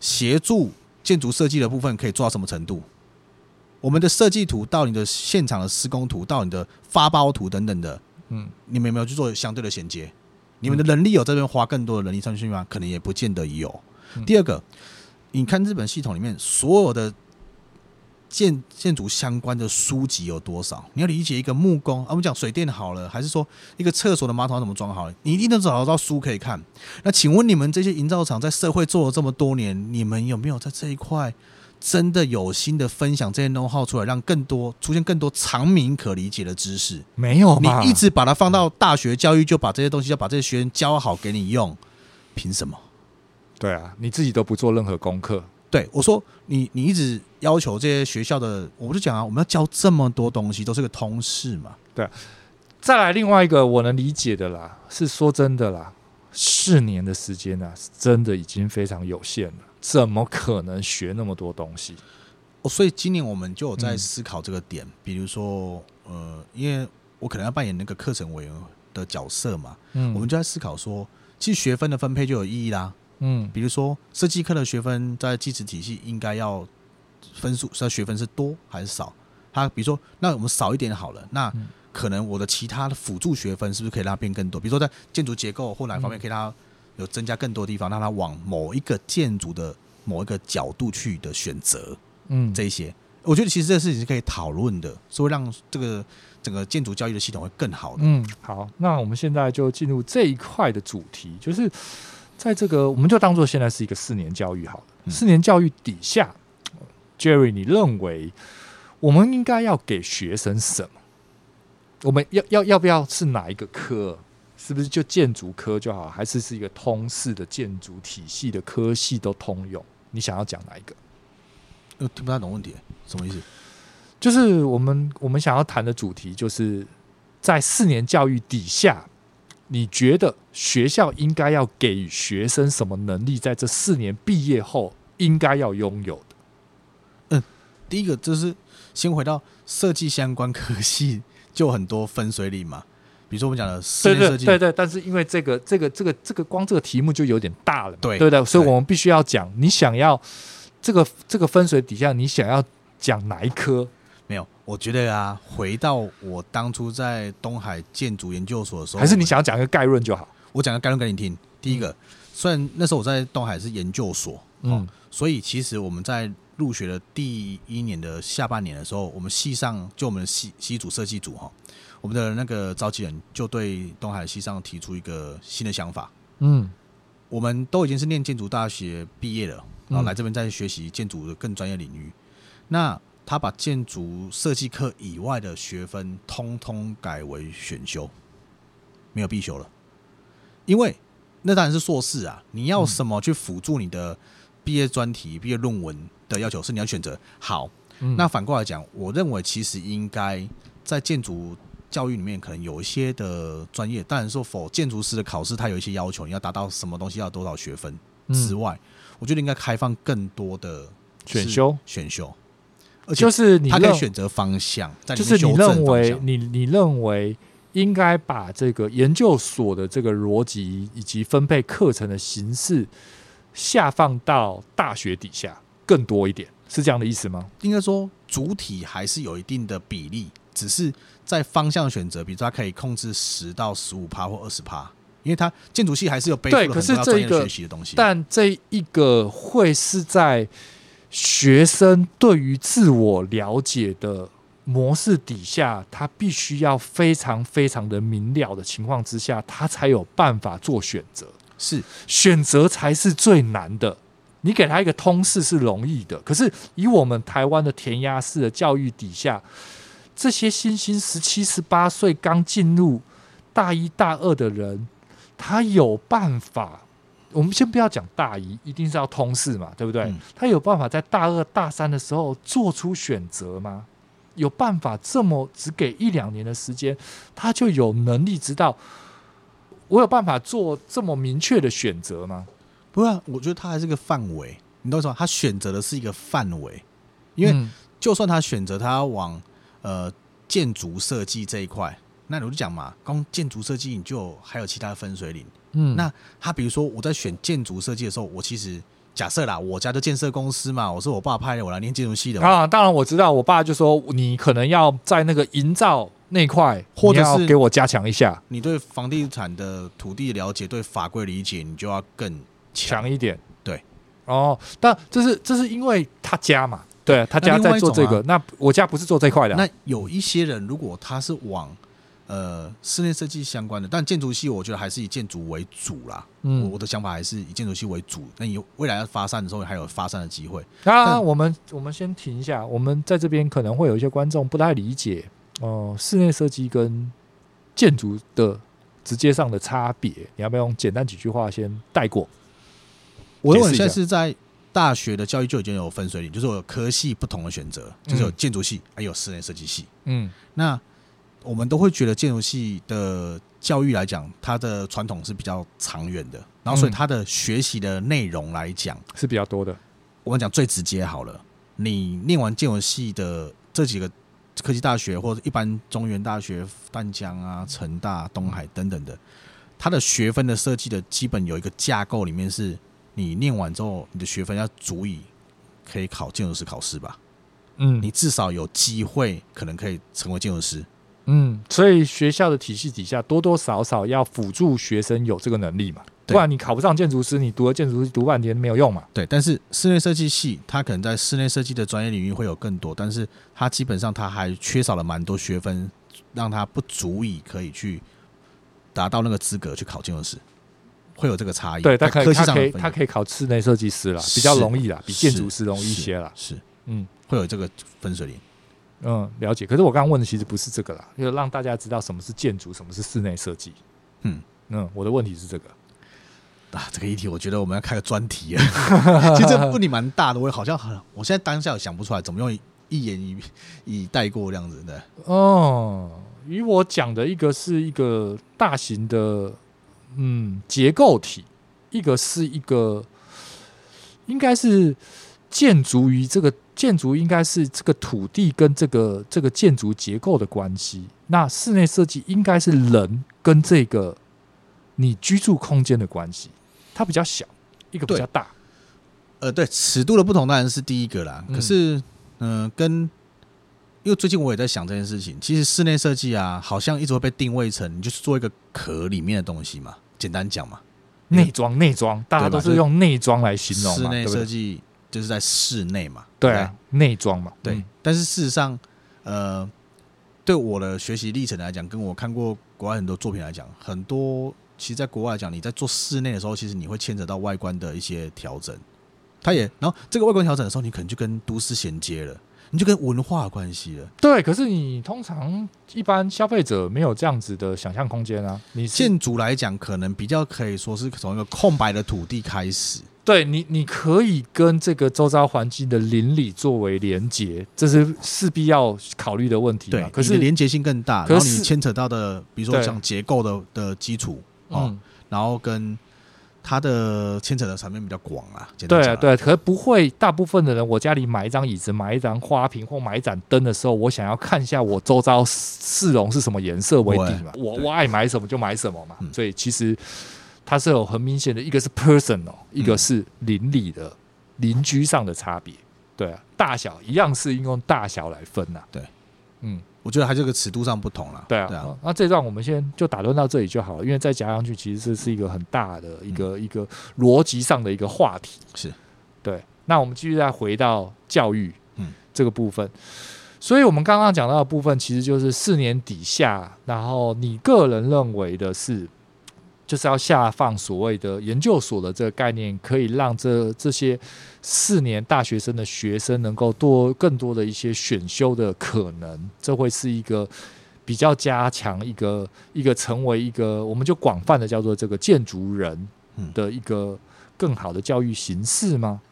协助建筑设计的部分可以做到什么程度？我们的设计图到你的现场的施工图到你的发包图等等的。嗯，你们有没有去做相对的衔接？你们的能力有在这边花更多的人力上去吗？可能也不见得有。第二个，你看日本系统里面所有的建建筑相关的书籍有多少？你要理解一个木工啊，我们讲水电好了，还是说一个厕所的马桶怎么装好了？你一定能找得到书可以看。那请问你们这些营造厂在社会做了这么多年，你们有没有在这一块？真的有心的分享这些 know how 出来，让更多出现更多常民可理解的知识。没有，你一直把它放到大学教育，就把这些东西要把这些学生教好给你用，凭什么？对啊，你自己都不做任何功课。对，我说你，你一直要求这些学校的，我就讲啊，我们要教这么多东西，都是个通识嘛。对啊，再来另外一个我能理解的啦，是说真的啦，四年的时间啊，真的已经非常有限了。怎么可能学那么多东西？哦，所以今年我们就有在思考这个点，嗯、比如说，呃，因为我可能要扮演那个课程委员的角色嘛，嗯，我们就在思考说，其实学分的分配就有意义啦，嗯，比如说设计课的学分在计时体系应该要分数，是学分是多还是少？它比如说，那我们少一点好了，那可能我的其他的辅助学分是不是可以让它变更多？比如说在建筑结构或哪方面可以让它。有增加更多地方，让他往某一个建筑的某一个角度去的选择，嗯，这一些，我觉得其实这个事情是可以讨论的，是会让这个整个建筑教育的系统会更好的。嗯，好，那我们现在就进入这一块的主题，就是在这个，我们就当做现在是一个四年教育好了。嗯、四年教育底下，Jerry，你认为我们应该要给学生什么？我们要要要不要是哪一个科？是不是就建筑科就好，还是是一个通识的建筑体系的科系都通用？你想要讲哪一个？呃，听不太懂问题，什么意思？就是我们我们想要谈的主题，就是在四年教育底下，你觉得学校应该要给予学生什么能力，在这四年毕业后应该要拥有的？嗯，第一个就是先回到设计相关科系，就很多分水岭嘛。比如说我们讲的室内设计，对对对，但是因为这个这个这个这个光这个题目就有点大了，对对对，所以我们必须要讲，你想要这个这个分水底下，你想要讲哪一科？没有，我觉得啊，回到我当初在东海建筑研究所的时候，还是你想要讲一个概论就好。我讲个概论给你听。第一个，虽然那时候我在东海是研究所，嗯，所以其实我们在入学的第一年的下半年的时候，我们系上就我们系系组设计组哈，我们的那个召集人就对东海西上提出一个新的想法，嗯，我们都已经是念建筑大学毕业了，然后来这边再学习建筑的更专业领域，那他把建筑设计课以外的学分通通改为选修，没有必修了，因为。那当然是硕士啊！你要什么去辅助你的毕业专题、毕业论文的要求是你要选择好。那反过来讲，我认为其实应该在建筑教育里面，可能有一些的专业，当然说否建筑师的考试，它有一些要求，你要达到什么东西要多少学分之外，我觉得应该开放更多的选修选修，而且就是你他可以选择方向，就是你认为你你认为。应该把这个研究所的这个逻辑以及分配课程的形式下放到大学底下更多一点，是这样的意思吗？应该说主体还是有一定的比例，只是在方向选择，比如说它可以控制十到十五趴或二十趴，因为它建筑系还是有背负了很多专业学习的东西。但这一个会是在学生对于自我了解的。模式底下，他必须要非常非常的明了的情况之下，他才有办法做选择。是选择才是最难的。你给他一个通识是容易的，可是以我们台湾的填鸭式的教育底下，这些新兴十七、十八岁刚进入大一、大二的人，他有办法？我们先不要讲大一，一定是要通识嘛，对不对？嗯、他有办法在大二、大三的时候做出选择吗？有办法这么只给一两年的时间，他就有能力知道我有办法做这么明确的选择吗？不是，我觉得他还是个范围。你懂什么他选择的是一个范围，因为就算他选择他要往呃建筑设计这一块，那我就讲嘛，光建筑设计你就还有其他分水岭。嗯，那他比如说我在选建筑设计的时候，我其实。假设啦，我家的建设公司嘛，我是我爸派的，我来念建筑系的啊。当然我知道，我爸就说你可能要在那个营造那块，或者是给我加强一下。你对房地产的土地了解，对法规理解，你就要更强一点。对，哦，但这是这是因为他家嘛，对他家在做这个，那，我家不是做这块的，啊。那有一些人，如果他是往。呃，室内设计相关的，但建筑系我觉得还是以建筑为主啦。嗯，我的想法还是以建筑系为主。那你未来要发散的时候，还有发散的机会。啊，我们我们先停一下，我们在这边可能会有一些观众不太理解哦，呃，室内设计跟建筑的直接上的差别，你要不要用简单几句话先带过？我认为现在是在大学的教育就已经有分水岭，就是有科系不同的选择，就是有建筑系，还有室内设计系。嗯，那。我们都会觉得建筑系的教育来讲，它的传统是比较长远的，然后所以它的学习的内容来讲是比较多的。我们讲最直接好了，你念完建筑系的这几个科技大学或者一般中原大学、淡江啊、成大、东海等等的，它的学分的设计的基本有一个架构，里面是你念完之后，你的学分要足以可以考建筑师考试吧？嗯，你至少有机会可能可以成为建筑师。嗯，所以学校的体系底下多多少少要辅助学生有这个能力嘛，不然你考不上建筑师，你读了建筑师读半天没有用嘛。对，但是室内设计系它可能在室内设计的专业领域会有更多，但是它基本上它还缺少了蛮多学分，让它不足以可以去达到那个资格去考建筑师，会有这个差异。对，它可以，它可以，它可以考室内设计师了，比较容易啦，比建筑师容易一些啦。是，嗯，会有这个分水岭。嗯，了解。可是我刚刚问的其实不是这个啦，就是让大家知道什么是建筑，什么是室内设计。嗯嗯，我的问题是这个啊，这个议题我觉得我们要开个专题啊。其实这问题蛮大的，我好像很，我现在当下想不出来怎么用一言以以带过这样子的。哦，与我讲的一个是一个大型的嗯结构体，一个是一个应该是建筑于这个。建筑应该是这个土地跟这个这个建筑结构的关系，那室内设计应该是人跟这个你居住空间的关系，它比较小，一个比较大。呃，对，尺度的不同当然是第一个啦。嗯、可是，嗯、呃，跟因为最近我也在想这件事情，其实室内设计啊，好像一直会被定位成你就是做一个壳里面的东西嘛。简单讲嘛，内装内装，大家都是用内装来形容。室内设计就是在室内嘛，对啊，内装嘛，对。但是事实上，呃，对我的学习历程来讲，跟我看过国外很多作品来讲，很多其实在国外来讲，你在做室内的时候，其实你会牵扯到外观的一些调整。它也，然后这个外观调整的时候，你可能就跟都市衔接了，你就跟文化有关系了。对，可是你通常一般消费者没有这样子的想象空间啊。你建筑来讲，可能比较可以说是从一个空白的土地开始。对你，你可以跟这个周遭环境的邻里作为连接，这是势必要考虑的问题。对，可是连接性更大，然后你牵扯到的，比如说像结构的的基础，嗯，然后跟。它的牵扯的层面比较广啊，对啊，对，可是不会，大部分的人，我家里买一张椅子、买一张花瓶或买一盏灯的时候，我想要看一下我周遭市容是什么颜色为底嘛，我我爱买什么就买什么嘛，所以其实它是有很明显的，一个是 personal，一个是邻里的邻居上的差别，对啊，大小一样是用大小来分呐，对，嗯。我觉得还是个尺度上不同了。对啊，对啊。那这段我们先就打断到这里就好了，因为再加上去其实这是一个很大的一个、嗯、一个逻辑上的一个话题。是，对。那我们继续再回到教育，嗯，这个部分。嗯、所以我们刚刚讲到的部分，其实就是四年底下，然后你个人认为的是。就是要下放所谓的研究所的这个概念，可以让这这些四年大学生的学生能够多更多的一些选修的可能，这会是一个比较加强一个一个成为一个我们就广泛的叫做这个建筑人的一个更好的教育形式吗？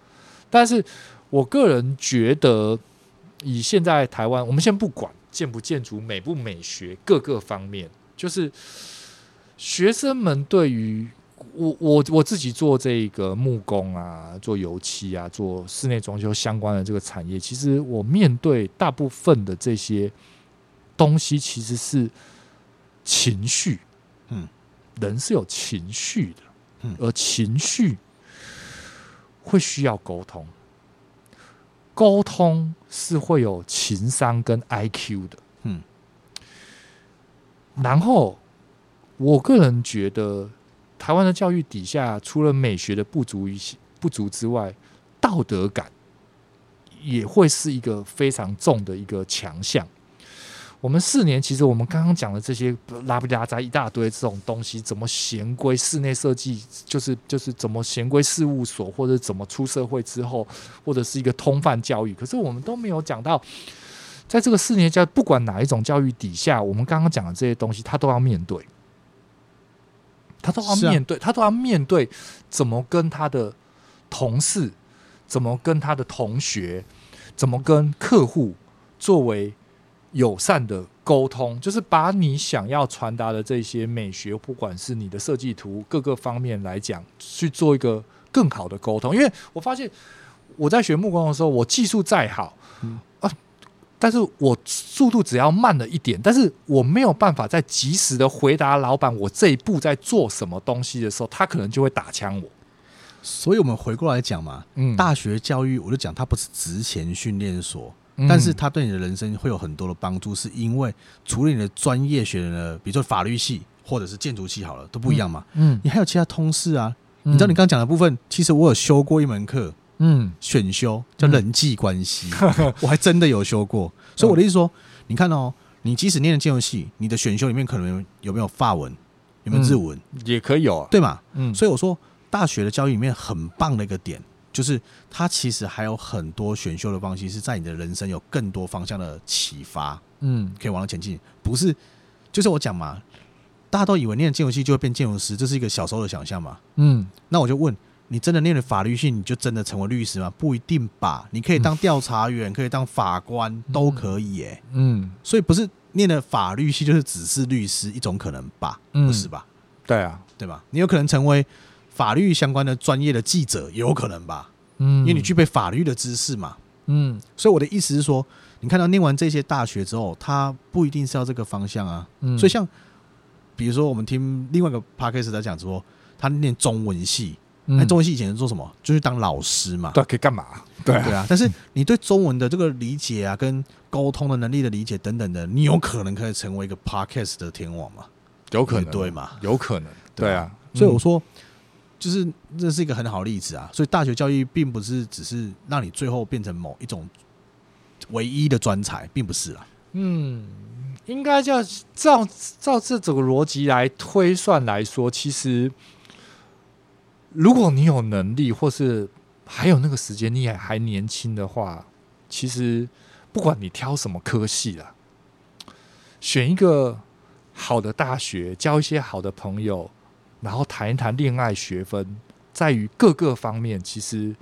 但是我个人觉得，以现在台湾，我们先不管建不建筑、美不美学各个方面，就是。学生们对于我我我自己做这个木工啊，做油漆啊，做室内装修相关的这个产业，其实我面对大部分的这些东西，其实是情绪，嗯，人是有情绪的，嗯，而情绪会需要沟通，沟通是会有情商跟 IQ 的，嗯，然后。我个人觉得，台湾的教育底下，除了美学的不足一些不足之外，道德感也会是一个非常重的一个强项。我们四年，其实我们刚刚讲的这些拉不拉杂一大堆这种东西，怎么衔归室内设计，就是就是怎么衔归事务所，或者怎么出社会之后，或者是一个通范教育。可是我们都没有讲到，在这个四年教，不管哪一种教育底下，我们刚刚讲的这些东西，他都要面对。他都要面对，他都要面对怎么跟他的同事，怎么跟他的同学，怎么跟客户作为友善的沟通，就是把你想要传达的这些美学，不管是你的设计图各个方面来讲，去做一个更好的沟通。因为我发现我在学木工的时候，我技术再好，嗯。但是我速度只要慢了一点，但是我没有办法在及时的回答老板我这一步在做什么东西的时候，他可能就会打枪我。所以，我们回过来讲嘛，嗯，大学教育我就讲它不是职前训练所，但是它对你的人生会有很多的帮助，是因为除了你的专业学的，比如说法律系或者是建筑系好了都不一样嘛，嗯，你还有其他通事啊，你知道你刚刚讲的部分，其实我有修过一门课。嗯，选修叫人际关系，嗯、我还真的有修过。所以我的意思说，你看哦，你即使念了建筑系，你的选修里面可能有没有法文，有没有日文，嗯、也可以有、啊，对嘛？嗯，所以我说大学的教育里面很棒的一个点，就是它其实还有很多选修的方式，是在你的人生有更多方向的启发，嗯，可以往前进。不是，就是我讲嘛，大家都以为念建筑系就会变建筑师，这是一个小时候的想象嘛。嗯，那我就问。你真的念了法律系，你就真的成为律师吗？不一定吧。你可以当调查员，可以当法官，都可以耶。嗯，所以不是念了法律系就是只是律师一种可能吧？不是吧？对啊，对吧？你有可能成为法律相关的专业的记者，也有可能吧？嗯，因为你具备法律的知识嘛。嗯，所以我的意思是说，你看到念完这些大学之后，他不一定是要这个方向啊。嗯，所以像比如说，我们听另外一个 podcast 在讲说，他念中文系，那、嗯、中文系以前是做什么？就是当老师嘛。对，可以干嘛？对啊，对啊。但是你对中文的这个理解啊，跟沟通的能力的理解等等的，你有可能可以成为一个 podcast 的天王吗？有可能，对嘛？有可能，对啊。所以我说。就是这是一个很好的例子啊，所以大学教育并不是只是让你最后变成某一种唯一的专才，并不是啊。嗯，应该叫照照这种逻辑来推算来说，其实如果你有能力，或是还有那个时间，你也还年轻的话，其实不管你挑什么科系啦，选一个好的大学，交一些好的朋友。然后谈一谈恋爱学分，在于各个方面其实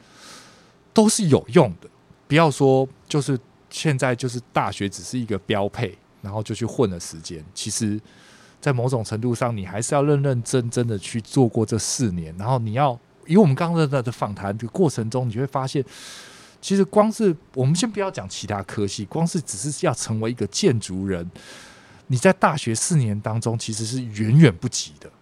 都是有用的。不要说就是现在就是大学只是一个标配，然后就去混了时间。其实，在某种程度上，你还是要认认真真的去做过这四年。然后你要以我们刚刚的的访谈的过程中，你就会发现，其实光是我们先不要讲其他科系，光是只是要成为一个建筑人，你在大学四年当中其实是远远不及的。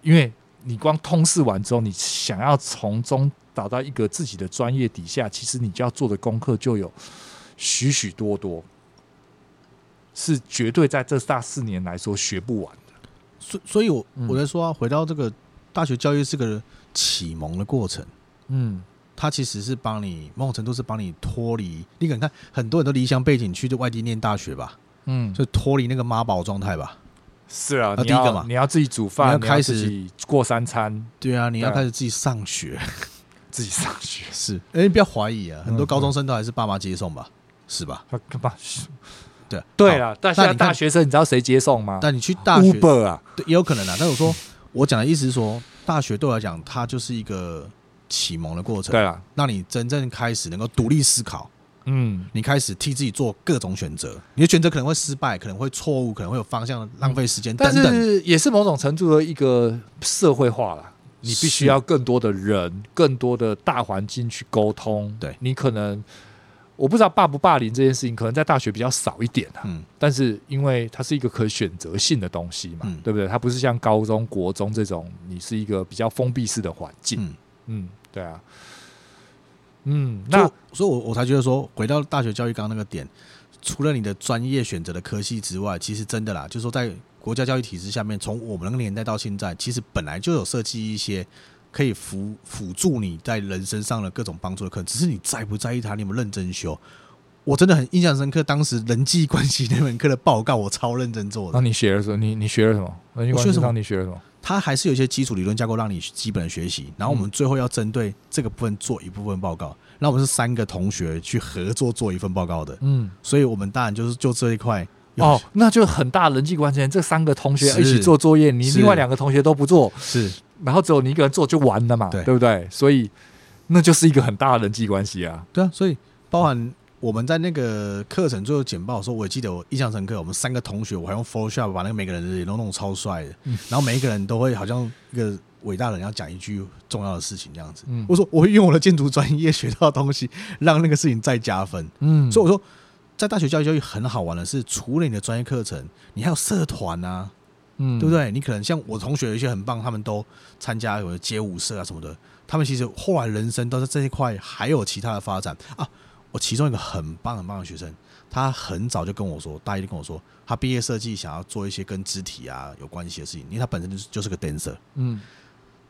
因为你光通识完之后，你想要从中找到一个自己的专业底下，其实你就要做的功课就有许许多多，是绝对在这大四年来说学不完的。所所以我，我我在说啊，回到这个大学教育是个启蒙的过程，嗯，它其实是帮你某种程度是帮你脱离。你可能看很多人都离乡背景去就外地念大学吧，嗯，就脱离那个妈宝状态吧。是啊，第一个嘛，你要自己煮饭，你要开始过三餐。对啊，你要开始自己上学，自己上学是。哎，你不要怀疑啊，很多高中生都还是爸妈接送吧，是吧？干嘛？对对啊，但现在大学生，你知道谁接送吗？但你去大学，Uber 啊，对，也有可能啊。但我说，我讲的意思是说，大学对我来讲，它就是一个启蒙的过程，对啊，让你真正开始能够独立思考。嗯，你开始替自己做各种选择，你的选择可能会失败，可能会错误，可能会有方向，浪费时间等等。但是也是某种程度的一个社会化了。你必须要更多的人，更多的大环境去沟通。对，你可能我不知道霸不霸凌这件事情，可能在大学比较少一点啊。嗯，但是因为它是一个可选择性的东西嘛，嗯，对不对？它不是像高中国中这种，你是一个比较封闭式的环境。嗯，嗯，对啊。嗯，那所以，所以我我才觉得说，回到大学教育刚刚那个点，除了你的专业选择的科系之外，其实真的啦，就是说在国家教育体制下面，从我们那个年代到现在，其实本来就有设计一些可以辅辅助你在人生上的各种帮助的课，只是你在不在意它，你有没有认真修。我真的很印象深刻，当时人际关系那门课的报告，我超认真做的。那你学了什么？你你学了什么？人际关系上你学了什么？它还是有一些基础理论架构让你基本的学习，然后我们最后要针对这个部分做一部分报告。那我们是三个同学去合作做一份报告的，嗯，所以我们当然就是就这一块哦，那就很大人际关系。这三个同学一起做作业，你另外两个同学都不做，是，然后只有你一个人做就完了嘛，对，对不对？所以那就是一个很大的人际关系啊。对啊，所以包含。我们在那个课程最后简报的时候，我也记得我印象深刻。我们三个同学，我还用 Photoshop 把那个每个人的脸都弄超帅的，然后每一个人都会好像一个伟大的人要讲一句重要的事情这样子。我说我会用我的建筑专业学到的东西，让那个事情再加分。嗯，所以我说，在大学教育教育很好玩的是，除了你的专业课程，你还有社团啊，嗯，对不对？你可能像我同学有一些很棒，他们都参加有的街舞社啊什么的，他们其实后来人生都在这一块还有其他的发展啊。我其中一个很棒很棒的学生，他很早就跟我说，大一就跟我说，他毕业设计想要做一些跟肢体啊有关系的事情，因为他本身就是就是个 dancer。嗯，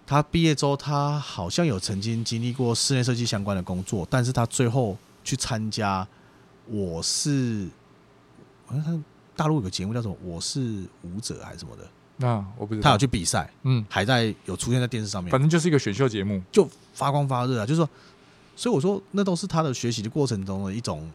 他毕业之后，他好像有曾经经历过室内设计相关的工作，但是他最后去参加，我是好像他大陆有个节目叫做《我是舞者》还是什么的，那我不知道。他有去比赛，嗯，还在有出现在电视上面，反正就是一个选秀节目，就发光发热啊，就是说。所以我说，那都是他的学习的过程中的一种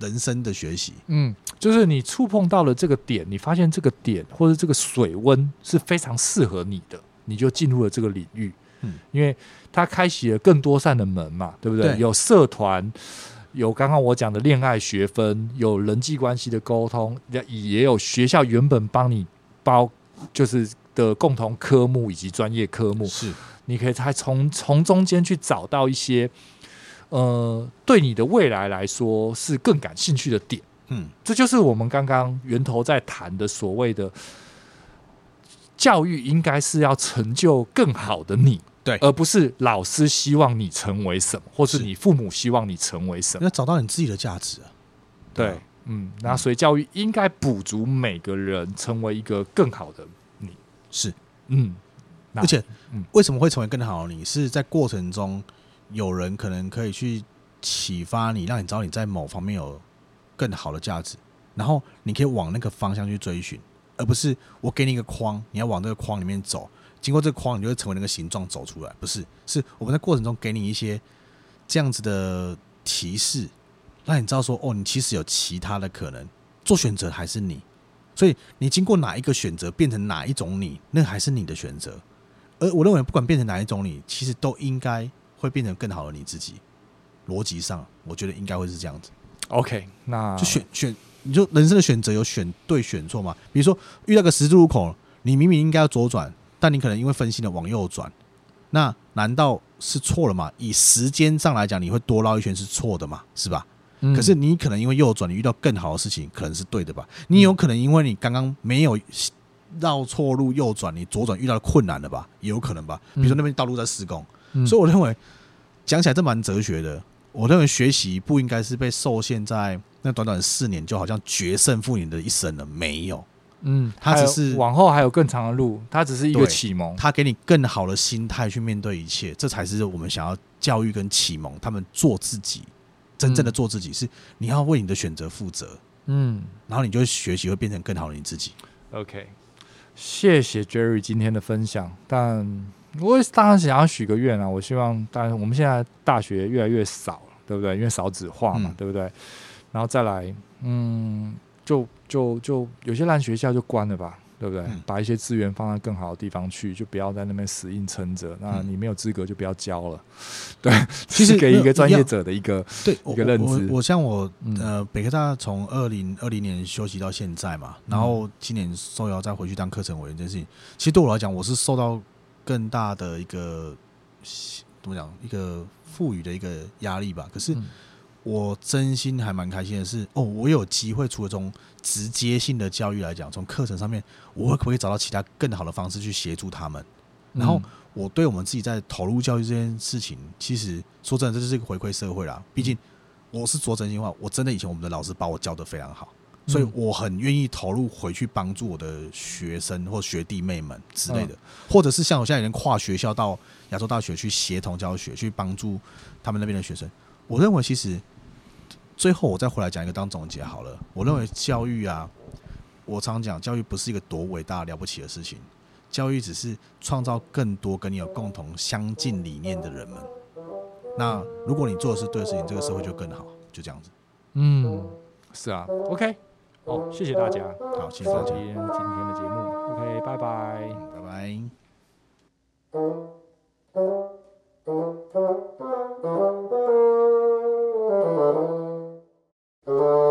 人生的学习。嗯，就是你触碰到了这个点，你发现这个点或者这个水温是非常适合你的，你就进入了这个领域。嗯，因为他开启了更多扇的门嘛，对不对？对，有社团，有刚刚我讲的恋爱学分，有人际关系的沟通，也也有学校原本帮你包就是的共同科目以及专业科目。是，你可以才从从中间去找到一些。呃，对你的未来来说是更感兴趣的点。嗯，这就是我们刚刚源头在谈的所谓的教育，应该是要成就更好的你，对，而不是老师希望你成为什么，或是你父母希望你成为什么。要找到你自己的价值啊。对，嗯，那所以教育应该补足每个人成为一个更好的你，是，嗯，而且，嗯，为什么会成为更好的你？是在过程中有人可能可以去启发你，让你知道你在某方面有。更好的价值，然后你可以往那个方向去追寻，而不是我给你一个框，你要往这个框里面走。经过这个框，你就会成为那个形状走出来。不是，是我们在过程中给你一些这样子的提示，让你知道说，哦，你其实有其他的可能，做选择还是你。所以你经过哪一个选择，变成哪一种你，那还是你的选择。而我认为，不管变成哪一种你，其实都应该会变成更好的你自己。逻辑上，我觉得应该会是这样子。OK，那就选选，你就人生的选择有选对选错嘛？比如说遇到个十字路口，你明明应该要左转，但你可能因为分心了往右转，那难道是错了吗？以时间上来讲，你会多绕一圈是错的嘛？是吧？嗯、可是你可能因为右转，你遇到更好的事情，可能是对的吧？你有可能因为你刚刚没有绕错路右转，你左转遇到了困难了吧？也有可能吧？比如说那边道路在施工，嗯、所以我认为讲起来这蛮哲学的。我认为学习不应该是被受限在那短短四年，就好像决胜负你的一生了。没有，嗯，他只是往后还有更长的路，他只是一个启蒙，他给你更好的心态去面对一切，这才是我们想要教育跟启蒙他们做自己，真正的做自己是你要为你的选择负责，嗯，然后你就会学习会变成更好的你自己。OK，谢谢 Jerry 今天的分享，但。我当然想要许个愿啊！我希望，当然我们现在大学越来越少了，对不对？因为少子化嘛，嗯、对不对？然后再来，嗯，就就就有些烂学校就关了吧，对不对？嗯、把一些资源放在更好的地方去，就不要在那边死硬撑着。那你没有资格就不要教了。对，其实给一个专业者的一个对一个认知。我像我呃，北科大从二零二零年休息到现在嘛，然后今年受邀再回去当课程委员这件事情，其实对我来讲，我是受到。更大的一个怎么讲？一个赋予的一个压力吧。可是我真心还蛮开心的是，哦，我有机会除了从直接性的教育来讲，从课程上面，我会可不可以找到其他更好的方式去协助他们？然后我对我们自己在投入教育这件事情，其实说真的，这就是一个回馈社会啦。毕竟我是说真心话，我真的以前我们的老师把我教得非常好。所以我很愿意投入回去帮助我的学生或学弟妹们之类的，或者是像我现在已经跨学校到亚洲大学去协同教学，去帮助他们那边的学生。我认为其实最后我再回来讲一个当总结好了。我认为教育啊，我常讲教育不是一个多伟大了不起的事情，教育只是创造更多跟你有共同相近理念的人们。那如果你做的是对的事情，这个社会就更好，就这样子。嗯，是啊，OK。好，谢谢大家。好，谢谢大家。今天的节目，OK，拜拜，拜拜。Uh,